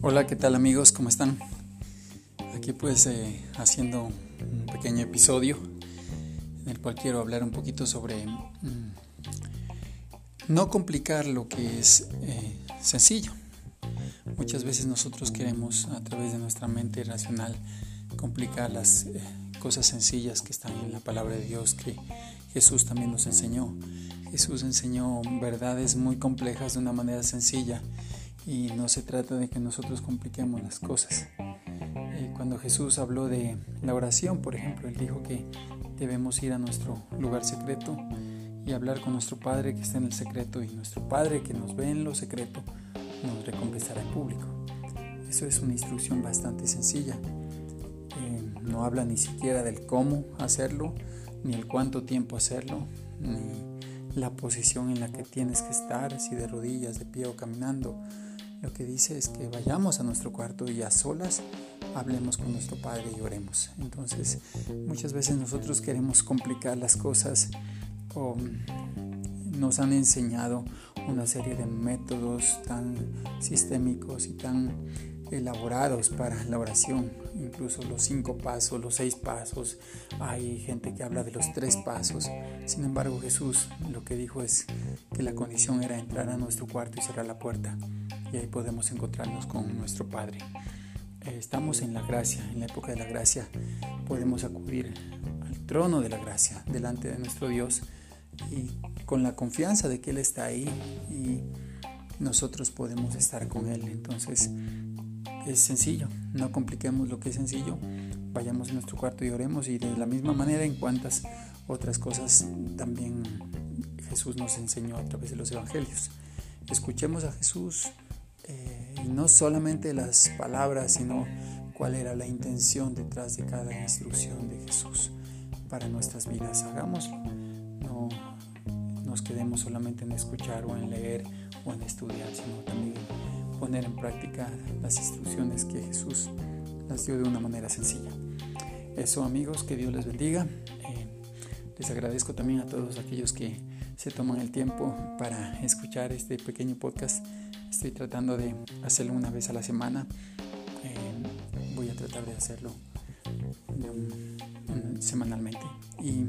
Hola, ¿qué tal amigos? ¿Cómo están? Aquí pues eh, haciendo un pequeño episodio en el cual quiero hablar un poquito sobre mm, no complicar lo que es eh, sencillo. Muchas veces nosotros queremos a través de nuestra mente racional complicar las eh, cosas sencillas que están en la palabra de Dios que Jesús también nos enseñó. Jesús enseñó verdades muy complejas de una manera sencilla y no se trata de que nosotros compliquemos las cosas. Eh, cuando Jesús habló de la oración, por ejemplo, él dijo que debemos ir a nuestro lugar secreto y hablar con nuestro Padre que está en el secreto y nuestro Padre que nos ve en lo secreto nos recompensará en público. Eso es una instrucción bastante sencilla. Eh, no habla ni siquiera del cómo hacerlo, ni el cuánto tiempo hacerlo, ni la posición en la que tienes que estar, si de rodillas, de pie o caminando. Lo que dice es que vayamos a nuestro cuarto y a solas hablemos con nuestro Padre y oremos. Entonces, muchas veces nosotros queremos complicar las cosas o nos han enseñado una serie de métodos tan sistémicos y tan elaborados para la oración, incluso los cinco pasos, los seis pasos, hay gente que habla de los tres pasos, sin embargo Jesús lo que dijo es que la condición era entrar a nuestro cuarto y cerrar la puerta. Y ahí podemos encontrarnos con nuestro Padre. Eh, estamos en la gracia, en la época de la gracia, podemos acudir al trono de la gracia delante de nuestro Dios y con la confianza de que Él está ahí y nosotros podemos estar con Él. Entonces es sencillo, no compliquemos lo que es sencillo, vayamos a nuestro cuarto y oremos y de la misma manera en cuantas otras cosas también Jesús nos enseñó a través de los evangelios. Escuchemos a Jesús eh, y no solamente las palabras, sino cuál era la intención detrás de cada instrucción de Jesús para nuestras vidas. Hagámoslo. No nos quedemos solamente en escuchar o en leer o en estudiar, sino también poner en práctica las instrucciones que Jesús las dio de una manera sencilla. Eso amigos, que Dios les bendiga. Eh, les agradezco también a todos aquellos que se toman el tiempo para escuchar este pequeño podcast. Estoy tratando de hacerlo una vez a la semana. Eh, voy a tratar de hacerlo semanalmente. Y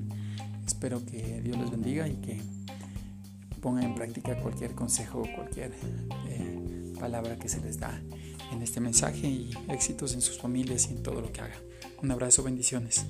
espero que Dios les bendiga y que pongan en práctica cualquier consejo o cualquier eh, palabra que se les da en este mensaje y éxitos en sus familias y en todo lo que haga. Un abrazo, bendiciones.